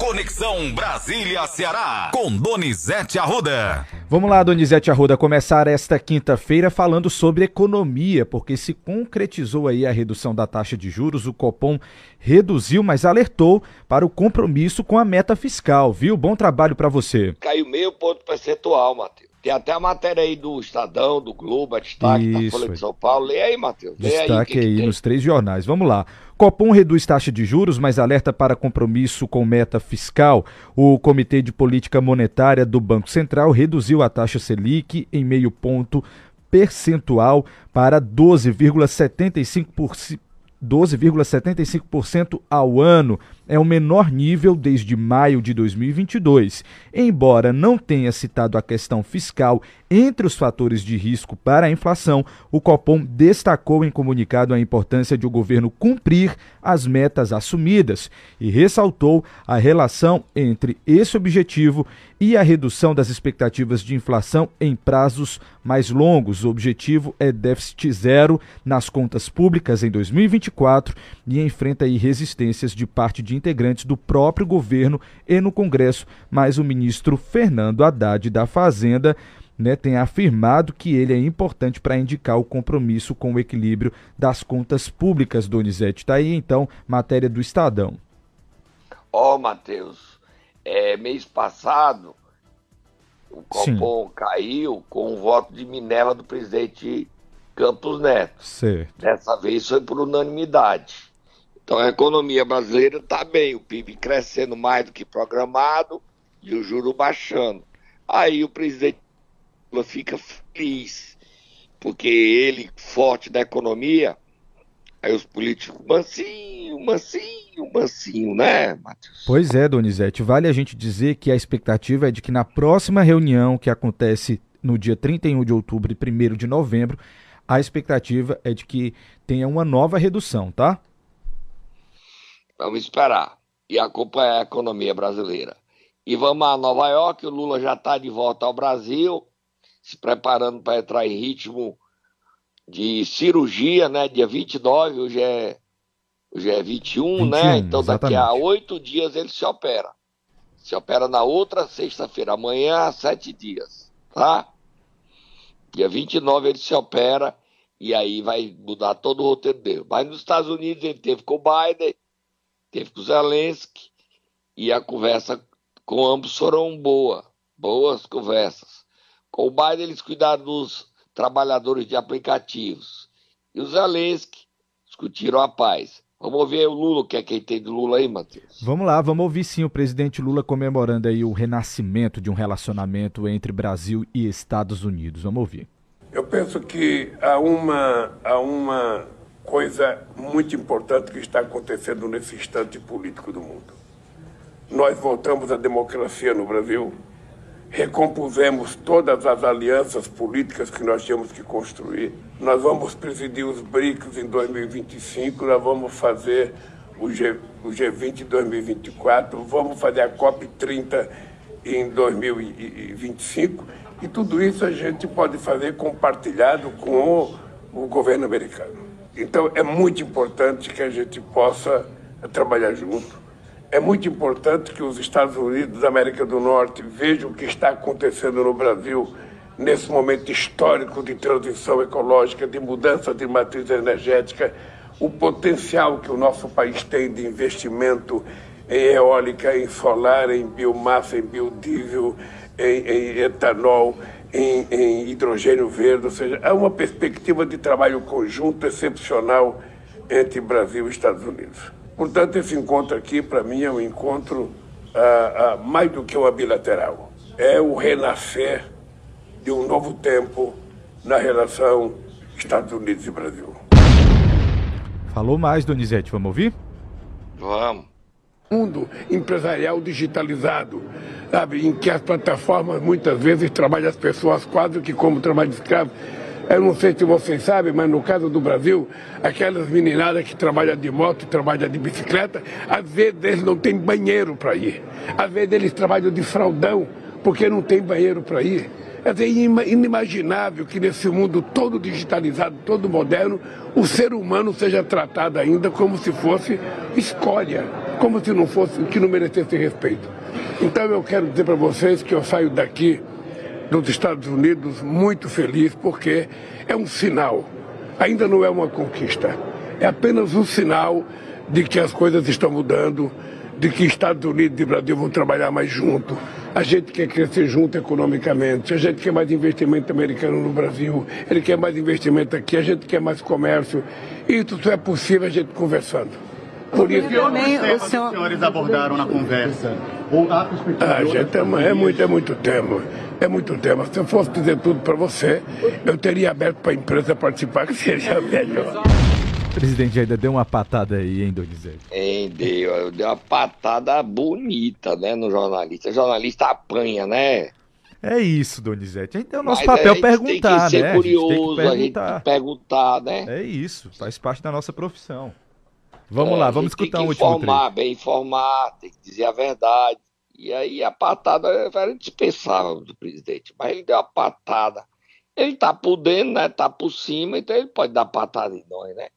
Conexão Brasília-Ceará, com Donizete Arruda. Vamos lá, Donizete Arruda, começar esta quinta-feira falando sobre economia, porque se concretizou aí a redução da taxa de juros, o Copom reduziu, mas alertou para o compromisso com a meta fiscal, viu? Bom trabalho para você. Caiu meio ponto percentual, Matheus. Tem até a matéria aí do Estadão, do Globo, a destaque Isso, da Folha de São Paulo. Lê aí, Matheus. Destaque aí, que aí nos três jornais. Vamos lá. Copom reduz taxa de juros, mas alerta para compromisso com meta fiscal. O Comitê de Política Monetária do Banco Central reduziu a taxa Selic em meio ponto percentual para 12,75%. 12,75% ao ano é o menor nível desde maio de 2022. Embora não tenha citado a questão fiscal entre os fatores de risco para a inflação, o Copom destacou em comunicado a importância de o governo cumprir as metas assumidas e ressaltou a relação entre esse objetivo e a redução das expectativas de inflação em prazos mais longos. O objetivo é déficit zero nas contas públicas em 2024 e enfrenta resistências de parte de integrantes do próprio governo e no Congresso, mas o ministro Fernando Haddad da Fazenda né, tem afirmado que ele é importante para indicar o compromisso com o equilíbrio das contas públicas, Donizete. Está aí, então, matéria do Estadão. Ó, oh, Matheus, é, mês passado, o Copom Sim. caiu com o voto de Minerva do presidente Campos Neto. Certo. Dessa vez foi por unanimidade. Então a economia brasileira está bem, o PIB crescendo mais do que programado e o juro baixando. Aí o presidente Lula fica feliz, porque ele, forte da economia, aí os políticos, mansinho, mansinho, mansinho, né, Matheus? Pois é, Donizete, vale a gente dizer que a expectativa é de que na próxima reunião que acontece no dia 31 de outubro e 1 de novembro, a expectativa é de que tenha uma nova redução, tá? Vamos esperar e acompanhar a economia brasileira. E vamos a Nova York, o Lula já está de volta ao Brasil, se preparando para entrar em ritmo de cirurgia, né? Dia 29, hoje é, hoje é 21, 21 né? Então exatamente. daqui a oito dias ele se opera. Se opera na outra sexta-feira, amanhã, sete dias, tá? Dia 29 ele se opera e aí vai mudar todo o roteiro dele. Mas nos Estados Unidos ele teve com o Biden, teve com o Zelensky e a conversa com ambos foram boa, boas conversas. Com o Biden eles cuidaram dos trabalhadores de aplicativos e o Zelensky discutiram a paz. Vamos ouvir o Lula, o que é que tem do Lula aí, Matheus? Vamos lá, vamos ouvir sim o presidente Lula comemorando aí o renascimento de um relacionamento entre Brasil e Estados Unidos. Vamos ouvir. Eu penso que há uma, há uma coisa muito importante que está acontecendo nesse instante político do mundo. Nós voltamos à democracia no Brasil, recompusemos todas as alianças políticas que nós tínhamos que construir. Nós vamos presidir os BRICS em 2025, nós vamos fazer o, G, o G20 em 2024, vamos fazer a COP 30 em 2025, e tudo isso a gente pode fazer compartilhado com o, o governo americano. Então é muito importante que a gente possa trabalhar junto. É muito importante que os Estados Unidos da América do Norte vejam o que está acontecendo no Brasil nesse momento histórico de transição ecológica, de mudança de matriz energética, o potencial que o nosso país tem de investimento em eólica, em solar, em biomassa, em biodiesel, em, em etanol, em, em, hidrogênio verde, ou seja, há uma perspectiva de trabalho conjunto excepcional entre Brasil e Estados Unidos. Portanto, esse encontro aqui, para mim, é um encontro ah, ah, mais do que uma bilateral. É o renascer de um novo tempo na relação Estados Unidos e Brasil. Falou mais, Donizete, vamos ouvir? Vamos mundo empresarial digitalizado, sabe, em que as plataformas muitas vezes trabalham as pessoas quase que como trabalho de escravo. Eu não sei se vocês sabem, mas no caso do Brasil, aquelas meninadas que trabalham de moto, trabalham de bicicleta, às vezes eles não têm banheiro para ir. Às vezes eles trabalham de fraldão, porque não tem banheiro para ir. É inimaginável que nesse mundo todo digitalizado, todo moderno, o ser humano seja tratado ainda como se fosse escolha como se não fosse, que não merecesse respeito. Então eu quero dizer para vocês que eu saio daqui dos Estados Unidos muito feliz porque é um sinal, ainda não é uma conquista, é apenas um sinal de que as coisas estão mudando, de que Estados Unidos e Brasil vão trabalhar mais junto. A gente quer crescer junto economicamente, a gente quer mais investimento americano no Brasil, ele quer mais investimento aqui, a gente quer mais comércio. Isso só é possível a gente conversando. Por isso que também os senhores abordaram na conversa. Ou há perspectiva ah, gente, é, é, muito, é muito tempo. É muito tempo. Se eu fosse dizer tudo para você, eu teria aberto para a empresa participar, que seria melhor. O presidente ainda deu uma patada aí, hein, Donizete? Hein, deu. Deu uma patada bonita, né, no jornalista. O jornalista apanha, né? É isso, Donizete. A gente tem o nosso Mas papel a perguntar, tem que ser né? Curioso, a gente tem que perguntar. A gente perguntar, né? É isso, faz parte da nossa profissão. Vamos é, lá, vamos escutar um último informar, bem informar, tem que dizer a verdade. E aí a patada era indispensável do presidente, mas ele deu a patada. Ele tá por dentro, né? Tá por cima, então ele pode dar patada em nós, né?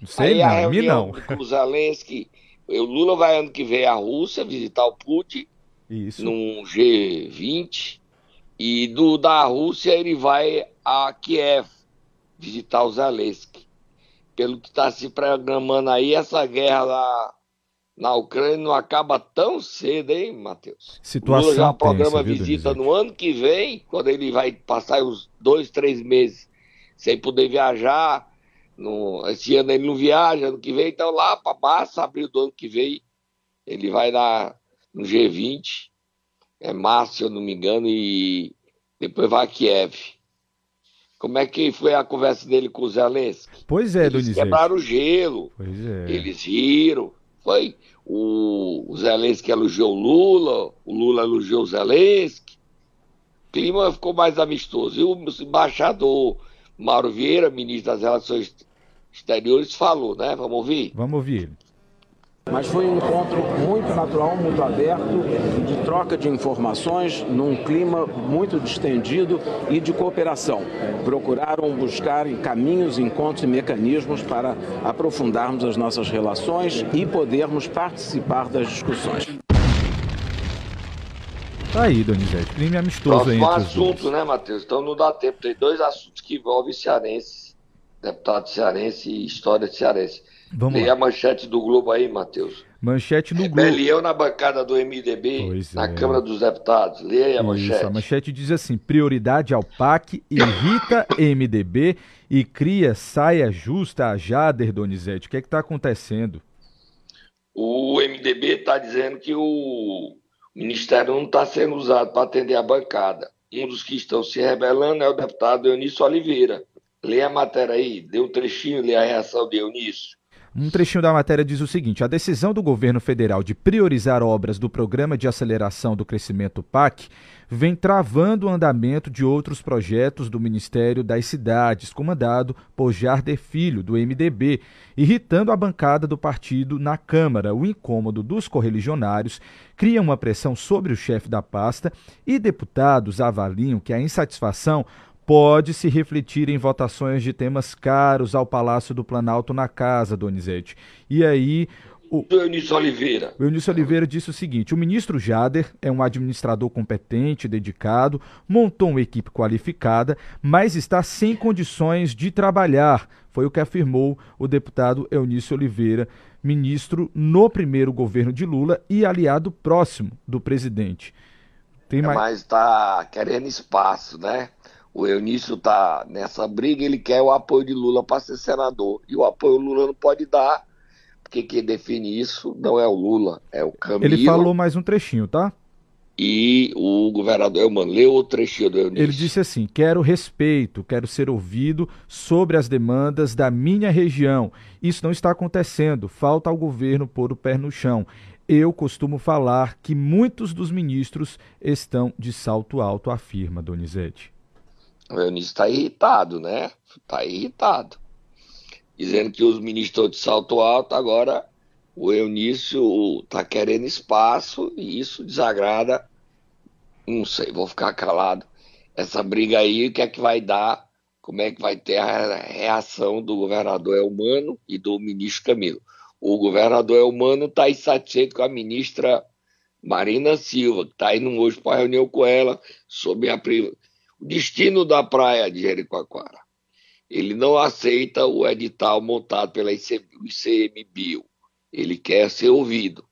Não sei aí não, a reunião não. com o Zelensky, o Lula vai ano que vem à Rússia visitar o Putin Isso. num G20 e do da Rússia ele vai a Kiev visitar o Zelensky. Pelo que está se programando aí, essa guerra lá na Ucrânia não acaba tão cedo, hein, Matheus? Situação Lula já programa tensa, visita no ano que vem, quando ele vai passar os dois, três meses sem poder viajar no, esse ano ele não viaja, ano que vem, então lá para março, abril do ano que vem, ele vai na, no G20, é março, se eu não me engano, e depois vai a Kiev. Como é que foi a conversa dele com o Zelensky? Pois é, Eles Donizete. quebraram o gelo, pois é. eles riram, foi o, o Zelensky elogiou o Lula, o Lula elogiou o Zelensky, o clima ficou mais amistoso. E o embaixador Mauro Vieira, ministro das Relações Exteriores, falou, né? Vamos ouvir? Vamos ouvir. Mas foi um encontro muito natural, muito aberto, de troca de informações, num clima muito distendido e de cooperação. Procuraram buscar caminhos, encontros e mecanismos para aprofundarmos as nossas relações e podermos participar das discussões. Tá aí, Donizete. Crime amistoso Próximo aí. assunto, né, Matheus? Então não dá tempo. Tem dois assuntos que envolvem cearense, deputado cearense e história cearense. Vamos Leia lá. a manchete do Globo aí, Matheus. Manchete do Globo. Rebelião na bancada do MDB, pois na é. Câmara dos Deputados. Leia a manchete. A manchete diz assim: prioridade ao PAC, irrita MDB e cria saia justa a Jader Donizete. O que é que está acontecendo? O MDB está dizendo que o Ministério não está sendo usado para atender a bancada. Um dos que estão se rebelando é o deputado Eunício Oliveira. Leia a matéria aí, dê um trechinho, lê a reação de Eunício. Um trechinho da matéria diz o seguinte: a decisão do governo federal de priorizar obras do Programa de Aceleração do Crescimento PAC vem travando o andamento de outros projetos do Ministério das Cidades, comandado por Jarder Filho, do MDB, irritando a bancada do partido na Câmara. O incômodo dos correligionários cria uma pressão sobre o chefe da pasta e deputados avaliam que a insatisfação pode se refletir em votações de temas caros ao Palácio do Planalto na casa, Donizete. E aí. O Eunício Oliveira. O Eunício Oliveira disse o seguinte: o ministro Jader é um administrador competente, dedicado, montou uma equipe qualificada, mas está sem condições de trabalhar. Foi o que afirmou o deputado Eunício Oliveira, ministro no primeiro governo de Lula e aliado próximo do presidente. Tem mais... É, mas está querendo espaço, né? O Eunício tá nessa briga, ele quer o apoio de Lula para ser senador. E o apoio Lula não pode dar, porque quem define isso não é o Lula, é o Camilo. Ele falou mais um trechinho, tá? E o governador, mano, leu o trechinho do Eunício. Ele disse assim: quero respeito, quero ser ouvido sobre as demandas da minha região. Isso não está acontecendo, falta ao governo pôr o pé no chão. Eu costumo falar que muitos dos ministros estão de salto alto, afirma Donizete. O Eunício está irritado, né? Está irritado. Dizendo que os ministros de salto alto, agora o Eunício está querendo espaço e isso desagrada. Não sei, vou ficar calado. Essa briga aí, o que é que vai dar? Como é que vai ter a reação do governador Elmano e do ministro Camilo? o governador Elmano está insatisfeito com a ministra Marina Silva, que está indo hoje para reunião com ela sobre a, o destino da praia de Jericoacoara. Ele não aceita o edital montado pela ICMBio. Ele quer ser ouvido.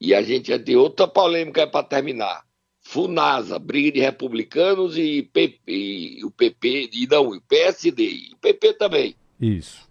E a gente já tem outra polêmica para terminar. FUNASA, briga de republicanos e, PP, e o PP, e não, o PSD, e o PP também. Isso.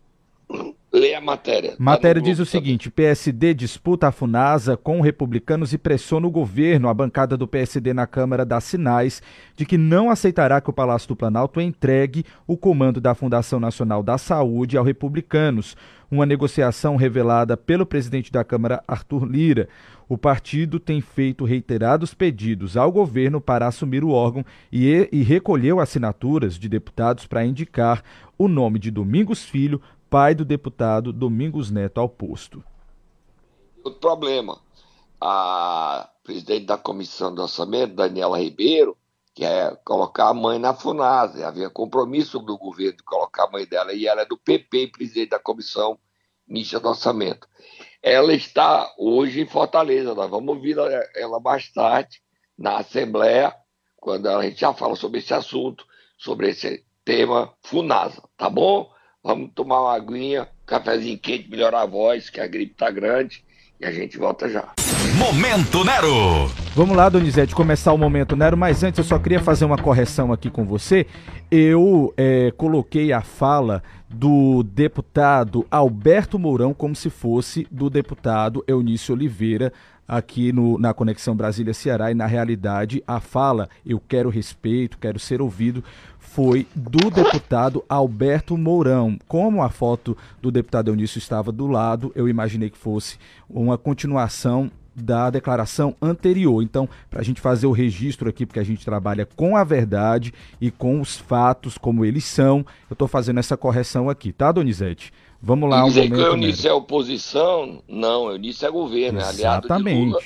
Leia a matéria. Tá matéria tá diz o seguinte: PSD disputa a Funasa com republicanos e pressiona o governo. A bancada do PSD na Câmara dá sinais de que não aceitará que o Palácio do Planalto entregue o comando da Fundação Nacional da Saúde aos republicanos. Uma negociação revelada pelo presidente da Câmara, Arthur Lira. O partido tem feito reiterados pedidos ao governo para assumir o órgão e, e recolheu assinaturas de deputados para indicar o nome de Domingos Filho pai do deputado Domingos Neto ao posto. Outro problema, a presidente da comissão de orçamento, Daniela Ribeiro, quer colocar a mãe na FUNASA. Havia compromisso do governo de colocar a mãe dela e ela é do PP, presidente da comissão mista do orçamento. Ela está hoje em Fortaleza, nós vamos ouvir ela mais tarde na Assembleia, quando a gente já fala sobre esse assunto, sobre esse tema FUNASA, tá bom? Vamos tomar uma aguinha, um cafezinho quente, melhorar a voz, que a gripe tá grande. E a gente volta já. Momento Nero! Vamos lá, Donizete, começar o Momento Nero, mas antes eu só queria fazer uma correção aqui com você. Eu é, coloquei a fala do deputado Alberto Mourão como se fosse do deputado Eunício Oliveira aqui no, na Conexão Brasília-Ceará e na realidade a fala eu quero respeito, quero ser ouvido foi do deputado Alberto Mourão. Como a foto do deputado Eunício estava do lado, eu imaginei que fosse uma continuação da declaração anterior. Então, para a gente fazer o registro aqui, porque a gente trabalha com a verdade e com os fatos como eles são, eu estou fazendo essa correção aqui, tá, Donizete? Vamos lá. E dizer um que o Eunício é oposição? Não, o Eunício é governo, Exatamente. é aliado de Lula.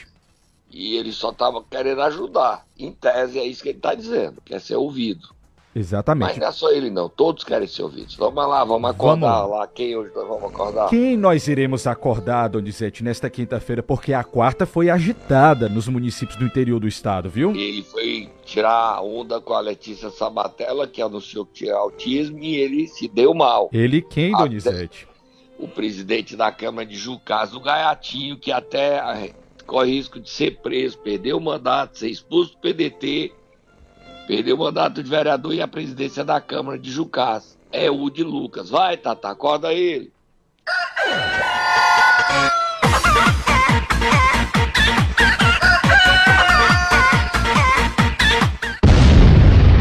E ele só estava querendo ajudar. Em tese, é isso que ele está dizendo, quer ser ouvido. Exatamente. Mas não é só ele não, todos querem ser ouvidos. Vamos lá, vamos acordar vamos. lá. Quem hoje nós vamos acordar? Quem nós iremos acordar, Donizete, nesta quinta-feira? Porque a quarta foi agitada nos municípios do interior do estado, viu? Ele foi tirar a onda com a Letícia Sabatella, que anunciou que tinha autismo, e ele se deu mal. Ele quem, Donizete? o presidente da Câmara de Jucás, o Gaiatinho, que até corre risco de ser preso, perder o mandato, ser expulso do PDT Perdeu o mandato de vereador e a presidência da Câmara de Jucás. É o de Lucas. Vai, Tata, acorda ele.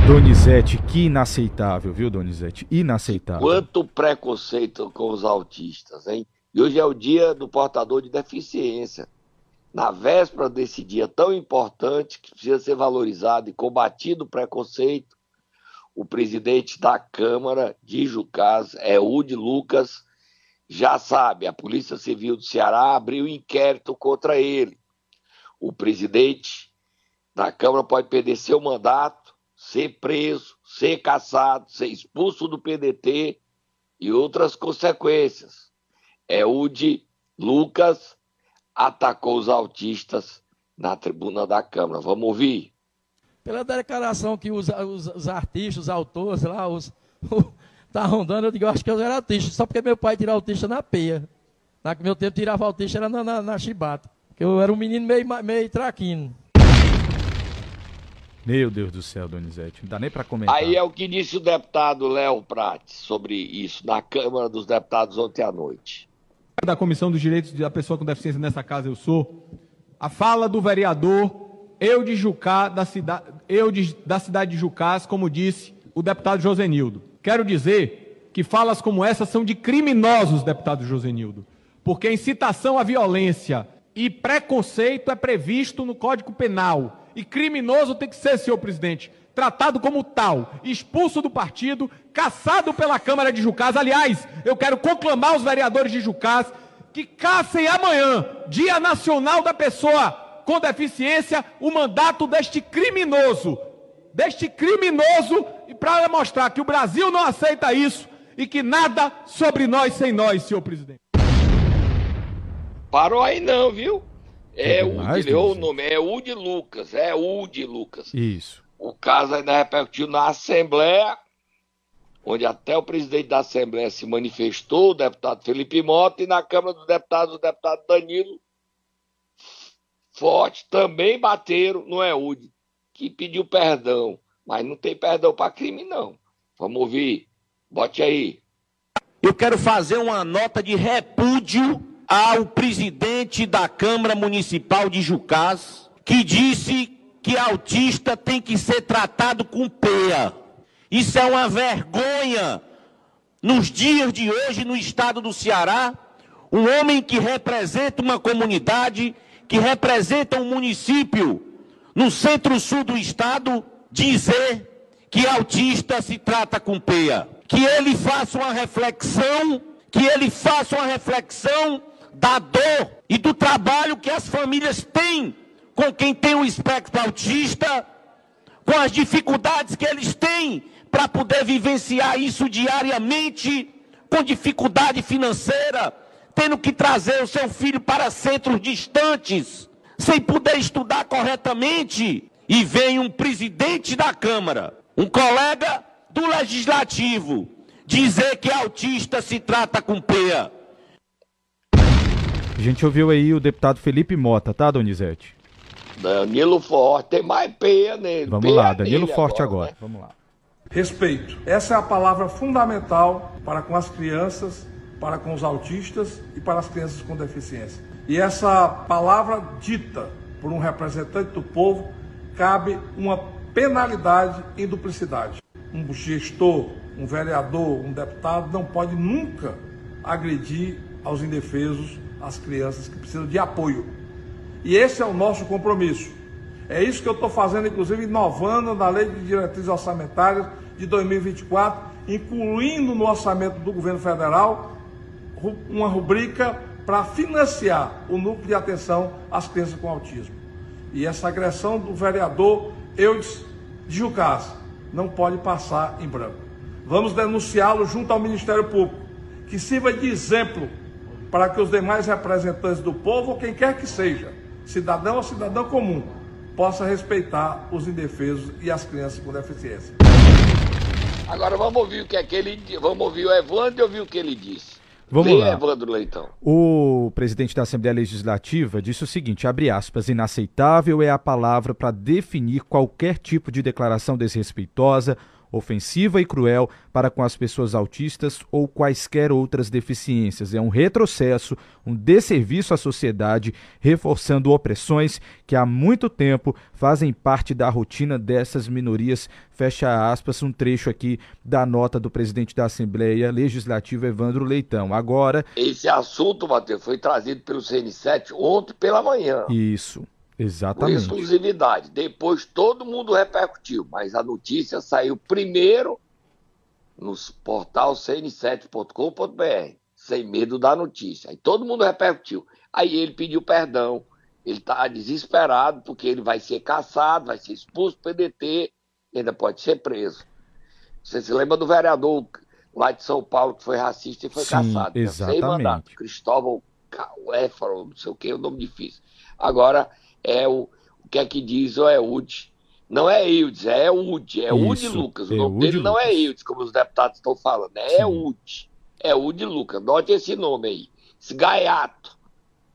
Donizete, que inaceitável, viu, Donizete? Inaceitável. Quanto preconceito com os autistas, hein? E hoje é o dia do portador de deficiência na véspera desse dia tão importante, que precisa ser valorizado e combatido o preconceito, o presidente da Câmara de Jucás, é Udi Lucas, já sabe, a Polícia Civil do Ceará abriu inquérito contra ele. O presidente da Câmara pode perder seu mandato, ser preso, ser caçado, ser expulso do PDT e outras consequências. É Udi Lucas atacou os autistas na tribuna da Câmara. Vamos ouvir? Pela declaração que os, os, os artistas, os autores lá, os, tá rondando, eu digo, acho que eu era autista, só porque meu pai tirava autista na peia. Na meu tempo tirava autista era na, na, na chibata. Porque eu era um menino meio, meio traquino. Meu Deus do céu, Donizete, não dá nem para comentar. Aí é o que disse o deputado Léo Prates sobre isso na Câmara dos Deputados ontem à noite da Comissão dos Direitos da Pessoa com Deficiência nessa casa eu sou, a fala do vereador eu de Jucá, da, cida, eu de, da cidade de Jucás, como disse o deputado Josenildo. Quero dizer que falas como essa são de criminosos, deputado Josenildo, porque incitação à violência e preconceito é previsto no Código Penal. E criminoso tem que ser, senhor presidente, tratado como tal, expulso do partido, caçado pela Câmara de Jucás. Aliás, eu quero conclamar os vereadores de Jucás que caçem amanhã, Dia Nacional da Pessoa com Deficiência, o mandato deste criminoso, deste criminoso, e para mostrar que o Brasil não aceita isso e que nada sobre nós sem nós, senhor presidente. Parou aí não, viu? É o ele errou o nome, é Udi Lucas, é Udi Lucas. Isso. O caso ainda repercutiu na Assembleia, onde até o presidente da Assembleia se manifestou, o deputado Felipe Mota, e na Câmara dos Deputados, o deputado Danilo Forte também bateram no EUD, que pediu perdão. Mas não tem perdão para crime, não. Vamos ouvir. Bote aí. Eu quero fazer uma nota de repúdio ao presidente da Câmara Municipal de Jucás, que disse que autista tem que ser tratado com peia. Isso é uma vergonha. Nos dias de hoje, no estado do Ceará, um homem que representa uma comunidade, que representa um município no centro-sul do estado, dizer que autista se trata com peia. Que ele faça uma reflexão, que ele faça uma reflexão da dor e do trabalho que as famílias têm com quem tem o espectro autista, com as dificuldades que eles têm para poder vivenciar isso diariamente, com dificuldade financeira, tendo que trazer o seu filho para centros distantes, sem poder estudar corretamente, e vem um presidente da Câmara, um colega do Legislativo, dizer que autista se trata com PEA. A gente ouviu aí o deputado Felipe Mota, tá, Donizete? Danilo Forte, tem mais peia nele. Vamos peia lá, Danilo Forte agora. agora. Né? Vamos lá. Respeito. Essa é a palavra fundamental para com as crianças, para com os autistas e para as crianças com deficiência. E essa palavra dita por um representante do povo cabe uma penalidade em duplicidade. Um gestor, um vereador, um deputado não pode nunca agredir aos indefesos, às crianças que precisam de apoio. E esse é o nosso compromisso. É isso que eu estou fazendo, inclusive inovando na Lei de Diretrizes Orçamentárias de 2024, incluindo no orçamento do governo federal uma rubrica para financiar o núcleo de atenção às crianças com autismo. E essa agressão do vereador Eudes de Jucás não pode passar em branco. Vamos denunciá-lo junto ao Ministério Público, que sirva de exemplo para que os demais representantes do povo, ou quem quer que seja, cidadão ou cidadão comum, possa respeitar os indefesos e as crianças com deficiência. Agora vamos ouvir o que é que ele vamos ouvir o Evandro e ouvir o que ele disse. Vamos lá. Evandro Leitão. O presidente da Assembleia Legislativa disse o seguinte, abre aspas, inaceitável é a palavra para definir qualquer tipo de declaração desrespeitosa ofensiva e cruel para com as pessoas autistas ou quaisquer outras deficiências. É um retrocesso, um desserviço à sociedade, reforçando opressões que há muito tempo fazem parte da rotina dessas minorias. Fecha aspas, um trecho aqui da nota do presidente da Assembleia Legislativa, Evandro Leitão. Agora. Esse assunto, Matheus, foi trazido pelo CN7 ontem pela manhã. Isso. Exatamente. Com exclusividade. Depois todo mundo repercutiu, mas a notícia saiu primeiro no portal cn7.com.br, sem medo da notícia. Aí todo mundo repercutiu. Aí ele pediu perdão. Ele está desesperado porque ele vai ser caçado, vai ser expulso do PDT, ainda pode ser preso. Você se lembra do vereador lá de São Paulo que foi racista e foi Sim, caçado? Exatamente. Sem mandato. Cristóvão Éfaro, não sei o que, o nome difícil. Agora é o, o que é que diz o Eud. Não é Eudes, é Eud, é Eud Lucas. O nome dele Lucas. não é Eudes, como os deputados estão falando, é Eud. É Eud Lucas. Note esse nome aí. Esse gaiato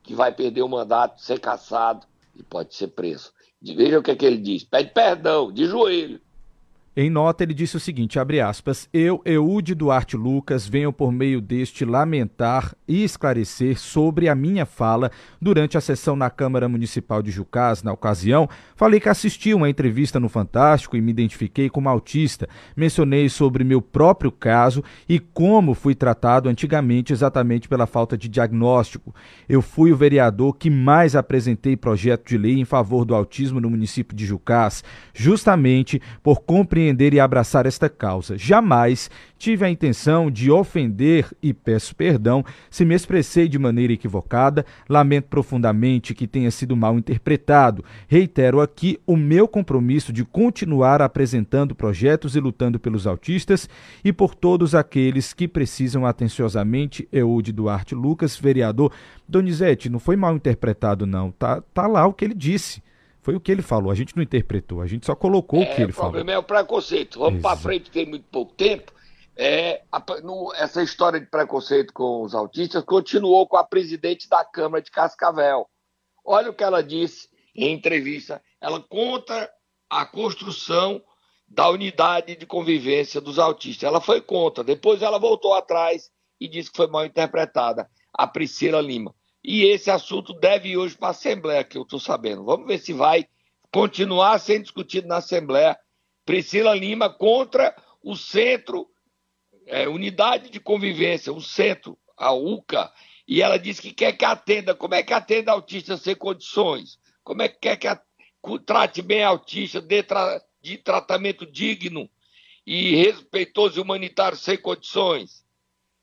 que vai perder o mandato, ser caçado e pode ser preso. Veja o que é que ele diz. Pede perdão, de joelho. Em nota, ele disse o seguinte, abre aspas, eu, Eude Duarte Lucas, venho por meio deste lamentar e esclarecer sobre a minha fala durante a sessão na Câmara Municipal de Jucás. Na ocasião, falei que assisti uma entrevista no Fantástico e me identifiquei como autista. Mencionei sobre meu próprio caso e como fui tratado antigamente exatamente pela falta de diagnóstico. Eu fui o vereador que mais apresentei projeto de lei em favor do autismo no município de Jucás, justamente por compreender compreender e abraçar esta causa. Jamais tive a intenção de ofender e peço perdão se me expressei de maneira equivocada. Lamento profundamente que tenha sido mal interpretado. Reitero aqui o meu compromisso de continuar apresentando projetos e lutando pelos autistas e por todos aqueles que precisam atenciosamente. Eude Duarte Lucas, vereador. Donizete, não foi mal interpretado, não. Tá, tá lá o que ele disse. Foi o que ele falou, a gente não interpretou, a gente só colocou é, o que ele falou. O problema é o preconceito. Vamos para frente, tem muito pouco tempo. É, a, no, essa história de preconceito com os autistas continuou com a presidente da Câmara de Cascavel. Olha o que ela disse em entrevista. Ela conta a construção da unidade de convivência dos autistas. Ela foi contra, depois ela voltou atrás e disse que foi mal interpretada. A Priscila Lima. E esse assunto deve ir hoje para a Assembleia, que eu estou sabendo. Vamos ver se vai continuar sendo discutido na Assembleia. Priscila Lima contra o Centro, é, Unidade de Convivência, o Centro, a UCA, e ela disse que quer que atenda. Como é que atenda autista sem condições? Como é que quer que trate bem autista, dê tra de tratamento digno e respeitoso e humanitário sem condições?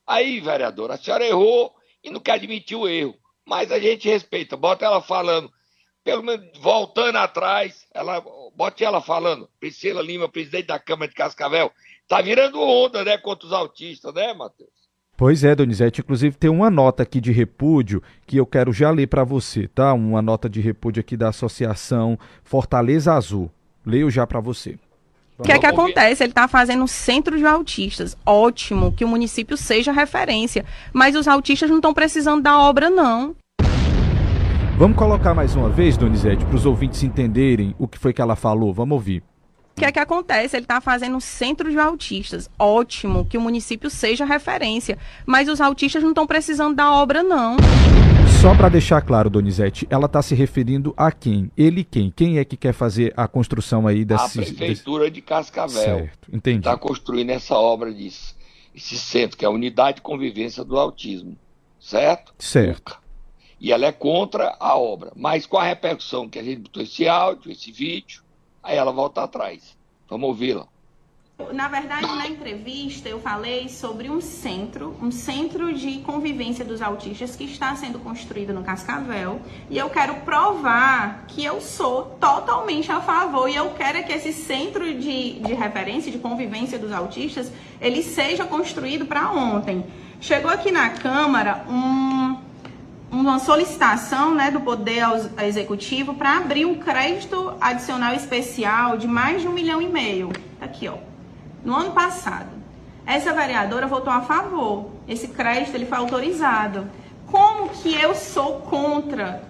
Aí, vereadora, a senhora errou e não quer admitir o erro mas a gente respeita. Bota ela falando, pelo menos voltando atrás, ela, bote ela falando, Priscila Lima, presidente da Câmara de Cascavel, tá virando onda, né, contra os autistas, né, Matheus? Pois é, Donizete. Inclusive tem uma nota aqui de repúdio que eu quero já ler para você, tá? Uma nota de repúdio aqui da Associação Fortaleza Azul. Leio já para você. O que é que acontece? Ele está fazendo um centro de autistas. Ótimo que o município seja referência. Mas os autistas não estão precisando da obra, não. Vamos colocar mais uma vez, Donizete, para os ouvintes entenderem o que foi que ela falou. Vamos ouvir. O que é que acontece? Ele está fazendo um centro de autistas. Ótimo que o município seja referência. Mas os autistas não estão precisando da obra, não. Só para deixar claro, Donizete, ela está se referindo a quem? Ele quem? Quem é que quer fazer a construção aí desse... A Prefeitura de Cascavel. Certo, entendi. Está construindo essa obra disso, esse centro, que é a Unidade de Convivência do Autismo, certo? Certo. E ela é contra a obra, mas com a repercussão que a gente botou esse áudio, esse vídeo, aí ela volta atrás. Vamos ouvi-la. Na verdade, na entrevista eu falei sobre um centro, um centro de convivência dos autistas que está sendo construído no Cascavel, e eu quero provar que eu sou totalmente a favor e eu quero que esse centro de, de referência, de convivência dos autistas, ele seja construído para ontem. Chegou aqui na Câmara um, uma solicitação né, do Poder Executivo para abrir um crédito adicional especial de mais de um milhão e meio. Tá aqui, ó no ano passado. Essa vereadora votou a favor. Esse crédito ele foi autorizado. Como que eu sou contra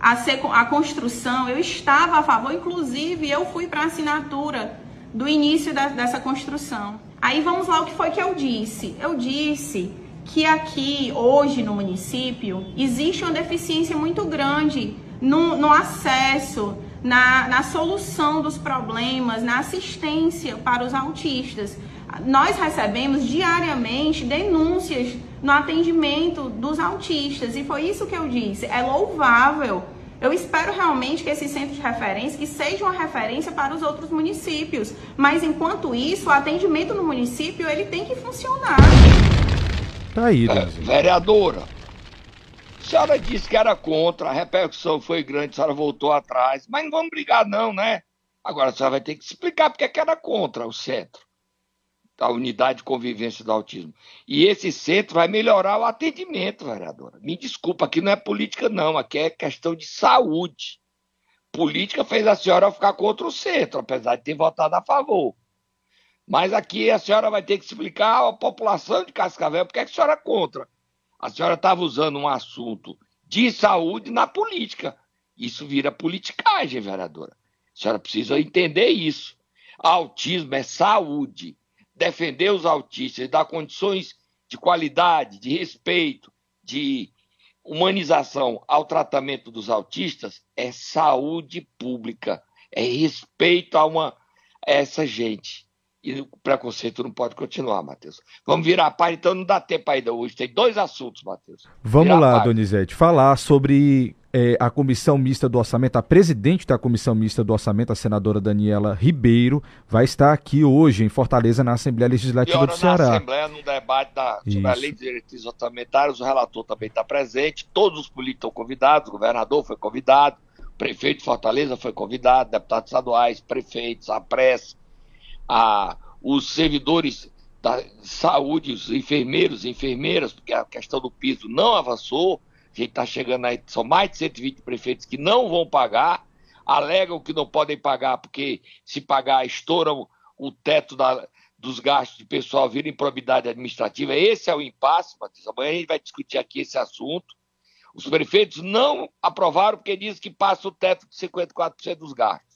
a, ser, a construção? Eu estava a favor, inclusive eu fui para a assinatura do início da, dessa construção. Aí vamos lá o que foi que eu disse. Eu disse que aqui, hoje no município, existe uma deficiência muito grande no, no acesso, na, na solução dos problemas, na assistência para os autistas. Nós recebemos diariamente denúncias no atendimento dos autistas e foi isso que eu disse. É louvável. Eu espero realmente que esse centro de referência que seja uma referência para os outros municípios. Mas enquanto isso, o atendimento no município ele tem que funcionar. Tá aí, é, vereadora, a senhora disse que era contra, a repercussão foi grande, a senhora voltou atrás, mas não vamos brigar não, né? Agora a senhora vai ter que explicar porque é que era contra o centro, a unidade de convivência do autismo. E esse centro vai melhorar o atendimento, vereadora. Me desculpa, aqui não é política não, aqui é questão de saúde. Política fez a senhora ficar contra o centro, apesar de ter votado a favor. Mas aqui a senhora vai ter que explicar à população de Cascavel porque é que a senhora é contra a senhora estava usando um assunto de saúde na política. Isso vira politicagem, vereadora. A senhora precisa entender isso. Autismo é saúde. Defender os autistas dar condições de qualidade, de respeito, de humanização ao tratamento dos autistas é saúde pública, é respeito a uma a essa gente. E o preconceito não pode continuar, Matheus. Vamos virar a página, então não dá tempo ainda hoje. Tem dois assuntos, Matheus. Vamos virar lá, Donizete, falar sobre é, a comissão mista do orçamento, a presidente da comissão mista do orçamento, a senadora Daniela Ribeiro, vai estar aqui hoje em Fortaleza, na Assembleia Legislativa do Ceará. Na Assembleia, no debate da, sobre a lei de diretrizes orçamentárias, o relator também está presente, todos os políticos estão convidados, o governador foi convidado, o prefeito de Fortaleza foi convidado, deputados estaduais, prefeitos, a pressa, a, os servidores da saúde, os enfermeiros enfermeiras, porque a questão do piso não avançou, a gente está chegando aí, são mais de 120 prefeitos que não vão pagar, alegam que não podem pagar porque se pagar estouram o teto da, dos gastos de pessoal, vira improbidade administrativa. Esse é o impasse, Matheus. Amanhã a gente vai discutir aqui esse assunto. Os prefeitos não aprovaram porque diz que passa o teto de 54% dos gastos.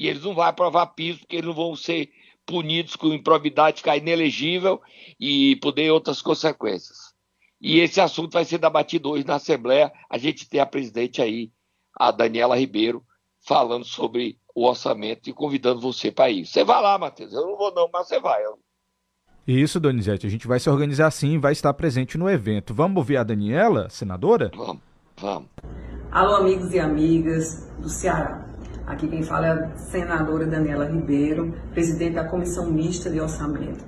E eles não vão aprovar piso porque eles não vão ser punidos com improbidade, ficar inelegível e poder outras consequências. E esse assunto vai ser debatido hoje na Assembleia. A gente tem a presidente aí, a Daniela Ribeiro, falando sobre o orçamento e convidando você para ir. Você vai lá, Matheus. Eu não vou não, mas você vai. Isso, Donizete. A gente vai se organizar sim e vai estar presente no evento. Vamos ouvir a Daniela, senadora? Vamos, vamos. Alô, amigos e amigas do Ceará. Aqui quem fala é a senadora Daniela Ribeiro, presidente da Comissão Mista de Orçamento.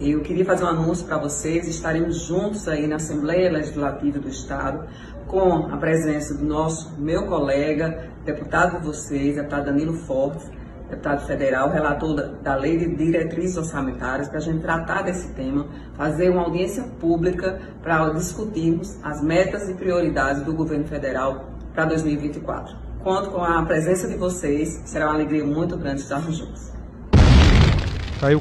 Eu queria fazer um anúncio para vocês, estaremos juntos aí na Assembleia Legislativa do Estado, com a presença do nosso, meu colega, deputado de vocês, deputado Danilo Fortes, deputado federal, relator da, Lei de Diretrizes Orçamentárias, para a gente tratar desse tema, fazer uma audiência pública para discutirmos as metas e prioridades do governo federal para 2024. Conto com a presença de vocês, será uma alegria muito grande estarmos juntos.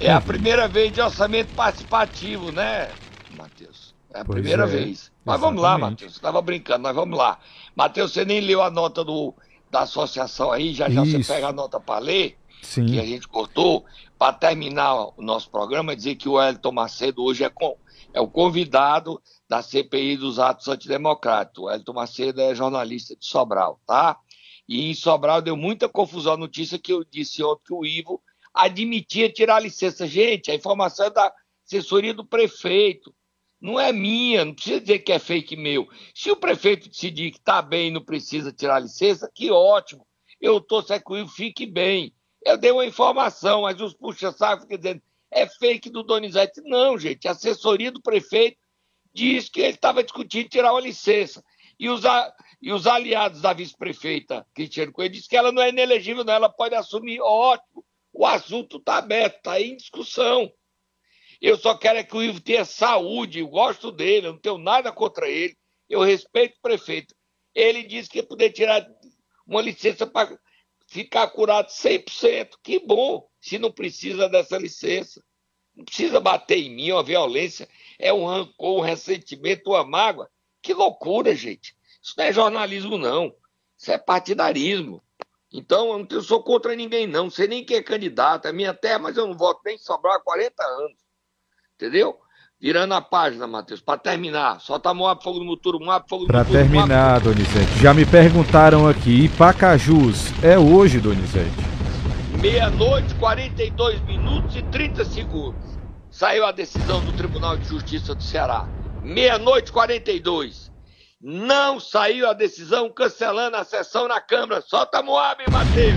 É a primeira vez de orçamento participativo, né, Matheus? É a pois primeira é, vez. Mas exatamente. vamos lá, Matheus. Estava brincando, mas vamos lá. Matheus, você nem leu a nota do, da associação aí, já já Isso. você pega a nota para ler, Sim. que a gente cortou, para terminar o nosso programa, dizer que o Elton Macedo hoje é, com, é o convidado da CPI dos atos antidemocráticos. O Elton Macedo é jornalista de Sobral, tá? E em Sobral deu muita confusão a notícia que eu disse ontem que o Ivo admitia tirar a licença. Gente, a informação é da assessoria do prefeito. Não é minha, não precisa dizer que é fake meu. Se o prefeito decidir que está bem e não precisa tirar a licença, que ótimo. Eu estou com fique bem. Eu dei uma informação, mas os puxa-saco ficam dizendo é fake do Donizete. Não, gente, a assessoria do prefeito diz que ele estava discutindo tirar uma licença. E os, a, e os aliados da vice-prefeita, Cristiano Coelho, diz que ela não é inelegível, não, ela pode assumir. Ótimo. O assunto está aberto, está em discussão. Eu só quero é que o Ivo tenha saúde, eu gosto dele, eu não tenho nada contra ele, eu respeito o prefeito. Ele disse que ia poder tirar uma licença para ficar curado 100%. Que bom, se não precisa dessa licença. Não precisa bater em mim, uma violência, é um rancor, um ressentimento, uma mágoa. Que loucura, gente. Isso não é jornalismo, não. Isso é partidarismo. Então, eu não sou contra ninguém, não. Não sei nem quem é candidato. É minha terra, mas eu não voto nem sobrar há 40 anos. Entendeu? Virando a página, Matheus, para terminar. Solta Moab, fogo no Muturo, Moab, fogo no Para terminar, Moab. Donizete, já me perguntaram aqui, Pacajus é hoje, Donizete? Meia-noite, 42 minutos e 30 segundos. Saiu a decisão do Tribunal de Justiça do Ceará. Meia-noite, 42 não saiu a decisão cancelando a sessão na Câmara. Solta Moab, Matheus!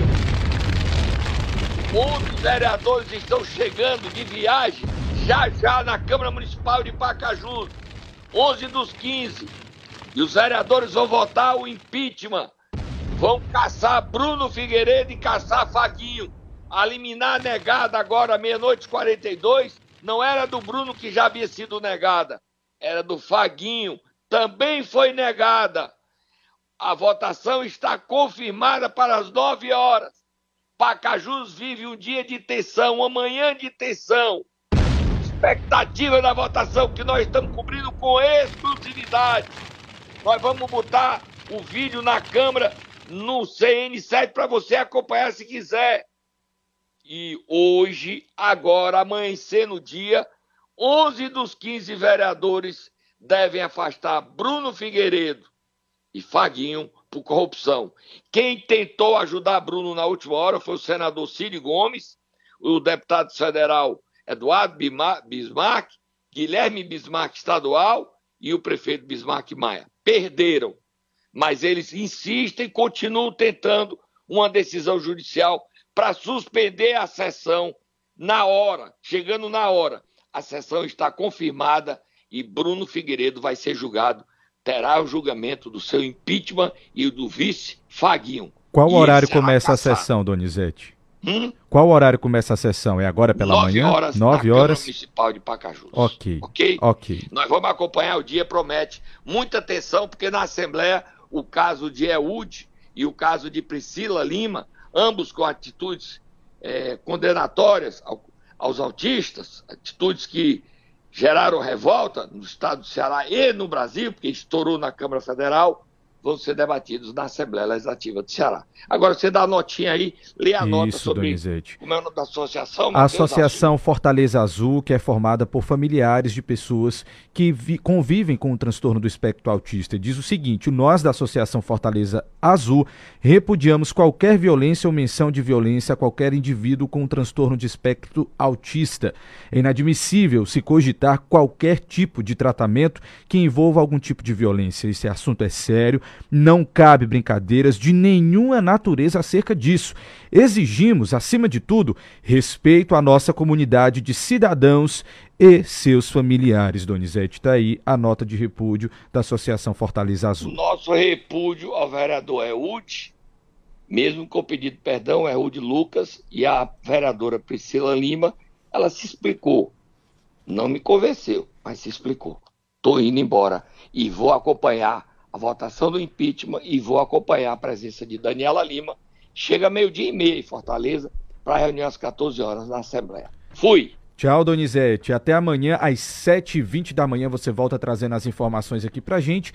Muitos vereadores estão chegando de viagem já já na Câmara Municipal de Pacajus. 11 dos 15. E os vereadores vão votar o impeachment. Vão caçar Bruno Figueiredo e caçar Faguinho. A liminar negada agora, meia-noite 42, não era do Bruno que já havia sido negada. Era do Faguinho, também foi negada. A votação está confirmada para as nove horas. Pacajus vive um dia de tensão, uma manhã de tensão. Expectativa da votação que nós estamos cobrindo com exclusividade. Nós vamos botar o vídeo na câmera no CN7 para você acompanhar se quiser. E hoje, agora, amanhecer no dia, 11 dos 15 vereadores devem afastar Bruno Figueiredo e Faguinho por corrupção. Quem tentou ajudar Bruno na última hora foi o senador Ciro Gomes, o deputado federal Eduardo Bismarck, Guilherme Bismarck estadual e o prefeito Bismarck Maia. Perderam. mas eles insistem, continuam tentando uma decisão judicial para suspender a sessão na hora, chegando na hora. A sessão está confirmada e Bruno Figueiredo vai ser julgado, terá o julgamento do seu impeachment e do vice Faguinho. Qual horário será começa a sessão, Donizete? Hum? Qual horário começa a sessão? É agora pela Nove manhã? horas Nove na horas. Câmara Municipal de Pacajus. Ok. Ok? Ok. Nós vamos acompanhar o dia, promete. Muita atenção, porque na Assembleia o caso de Eud e o caso de Priscila Lima, ambos com atitudes eh, condenatórias ao- aos autistas, atitudes que geraram revolta no estado do Ceará e no Brasil, porque estourou na Câmara Federal, vão ser debatidos na Assembleia Legislativa do Ceará. Agora você dá a notinha aí, lê a nota Isso, sobre Donizete. como é o nome da associação. A Associação Fortaleza Azul, que é formada por familiares de pessoas que vi- convivem com o transtorno do espectro autista, diz o seguinte: nós da Associação Fortaleza Azul repudiamos qualquer violência ou menção de violência a qualquer indivíduo com o transtorno de espectro autista. É inadmissível se cogitar qualquer tipo de tratamento que envolva algum tipo de violência. Esse assunto é sério, não cabe brincadeiras de nenhuma natureza acerca disso. Exigimos, acima de tudo, respeito à nossa comunidade de cidadãos e seus familiares. Donizete, está aí a nota de repúdio da Associação Fortaleza Azul. Nosso repúdio ao vereador Eud, mesmo com pedido de perdão, Eud Lucas e a vereadora Priscila Lima, ela se explicou. Não me convenceu, mas se explicou. Estou indo embora e vou acompanhar a votação do impeachment e vou acompanhar a presença de Daniela Lima. Chega meio-dia e meia em Fortaleza para reunião às 14 horas na Assembleia. Fui! Tchau, Donizete. Até amanhã, às 7h20 da manhã, você volta trazendo as informações aqui pra gente.